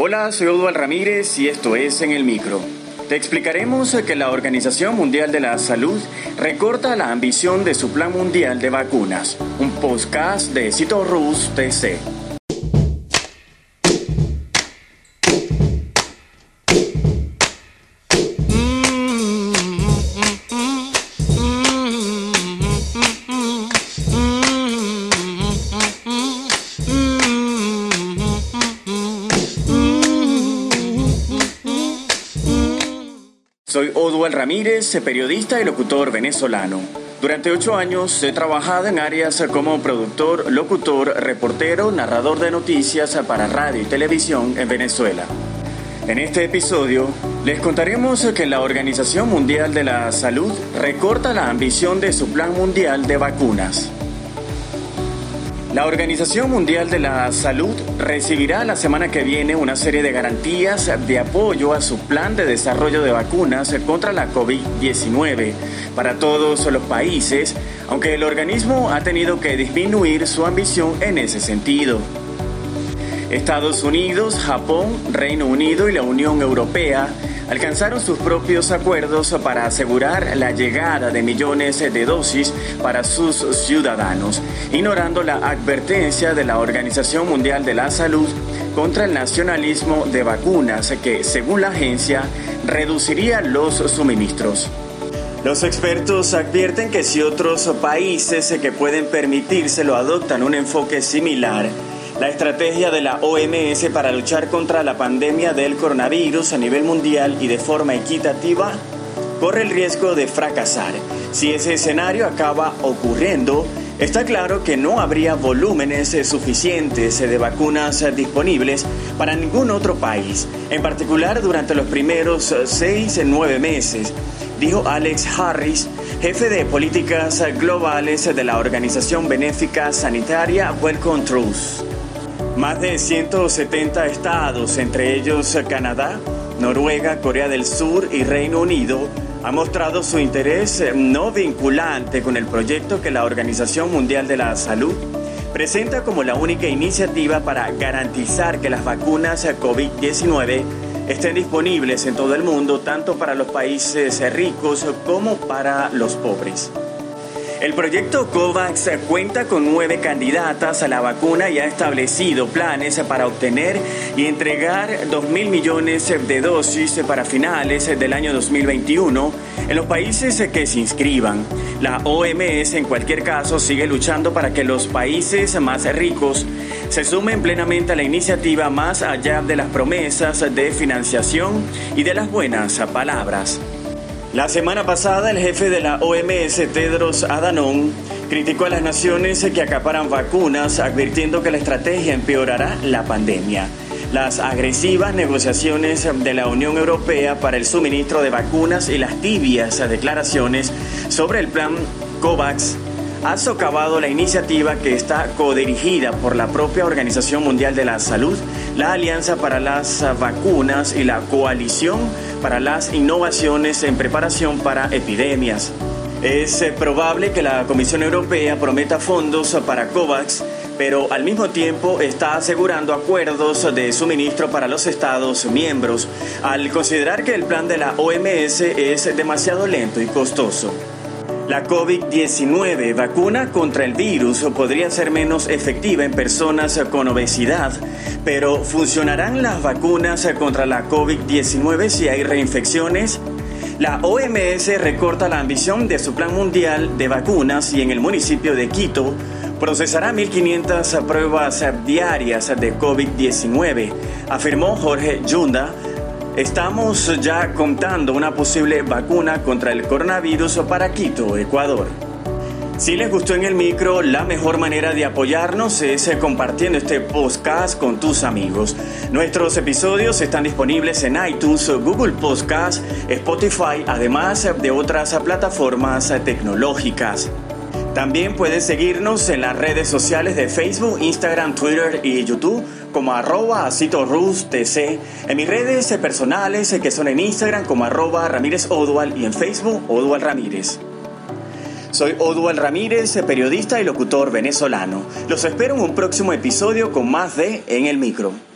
Hola, soy Odual Ramírez y esto es En el Micro. Te explicaremos que la Organización Mundial de la Salud recorta la ambición de su Plan Mundial de Vacunas. Un podcast de Cito Rus TC. Soy Odual Ramírez, periodista y locutor venezolano. Durante ocho años he trabajado en áreas como productor, locutor, reportero, narrador de noticias para radio y televisión en Venezuela. En este episodio les contaremos que la Organización Mundial de la Salud recorta la ambición de su Plan Mundial de Vacunas. La Organización Mundial de la Salud recibirá la semana que viene una serie de garantías de apoyo a su plan de desarrollo de vacunas contra la COVID-19 para todos los países, aunque el organismo ha tenido que disminuir su ambición en ese sentido. Estados Unidos, Japón, Reino Unido y la Unión Europea alcanzaron sus propios acuerdos para asegurar la llegada de millones de dosis para sus ciudadanos, ignorando la advertencia de la Organización Mundial de la Salud contra el nacionalismo de vacunas que, según la agencia, reduciría los suministros. Los expertos advierten que si otros países que pueden permitírselo adoptan un enfoque similar, la estrategia de la OMS para luchar contra la pandemia del coronavirus a nivel mundial y de forma equitativa corre el riesgo de fracasar. Si ese escenario acaba ocurriendo, Está claro que no habría volúmenes suficientes de vacunas disponibles para ningún otro país, en particular durante los primeros seis nueve meses, dijo Alex Harris, jefe de políticas globales de la organización benéfica sanitaria Wellcome Truth. Más de 170 estados, entre ellos Canadá, Noruega, Corea del Sur y Reino Unido, han mostrado su interés no vinculante con el proyecto que la Organización Mundial de la Salud presenta como la única iniciativa para garantizar que las vacunas COVID-19 estén disponibles en todo el mundo, tanto para los países ricos como para los pobres. El proyecto COVAX cuenta con nueve candidatas a la vacuna y ha establecido planes para obtener y entregar 2 mil millones de dosis para finales del año 2021 en los países que se inscriban. La OMS en cualquier caso sigue luchando para que los países más ricos se sumen plenamente a la iniciativa más allá de las promesas de financiación y de las buenas palabras. La semana pasada, el jefe de la OMS, Tedros Adhanom, criticó a las naciones que acaparan vacunas, advirtiendo que la estrategia empeorará la pandemia. Las agresivas negociaciones de la Unión Europea para el suministro de vacunas y las tibias declaraciones sobre el plan COVAX ha socavado la iniciativa que está codirigida por la propia Organización Mundial de la Salud, la Alianza para las Vacunas y la Coalición para las Innovaciones en Preparación para Epidemias. Es eh, probable que la Comisión Europea prometa fondos para COVAX, pero al mismo tiempo está asegurando acuerdos de suministro para los Estados miembros, al considerar que el plan de la OMS es demasiado lento y costoso. La COVID-19 vacuna contra el virus podría ser menos efectiva en personas con obesidad, pero ¿funcionarán las vacunas contra la COVID-19 si hay reinfecciones? La OMS recorta la ambición de su plan mundial de vacunas y en el municipio de Quito procesará 1.500 pruebas diarias de COVID-19, afirmó Jorge Yunda, Estamos ya contando una posible vacuna contra el coronavirus para Quito, Ecuador. Si les gustó en el micro, la mejor manera de apoyarnos es eh, compartiendo este podcast con tus amigos. Nuestros episodios están disponibles en iTunes, Google Podcast, Spotify, además de otras plataformas tecnológicas. También puedes seguirnos en las redes sociales de Facebook, Instagram, Twitter y YouTube como arroba TC, en mis redes personales que son en Instagram como arroba Ramírez Odual y en Facebook Odual Ramírez. Soy Odual Ramírez, periodista y locutor venezolano. Los espero en un próximo episodio con más de En el Micro.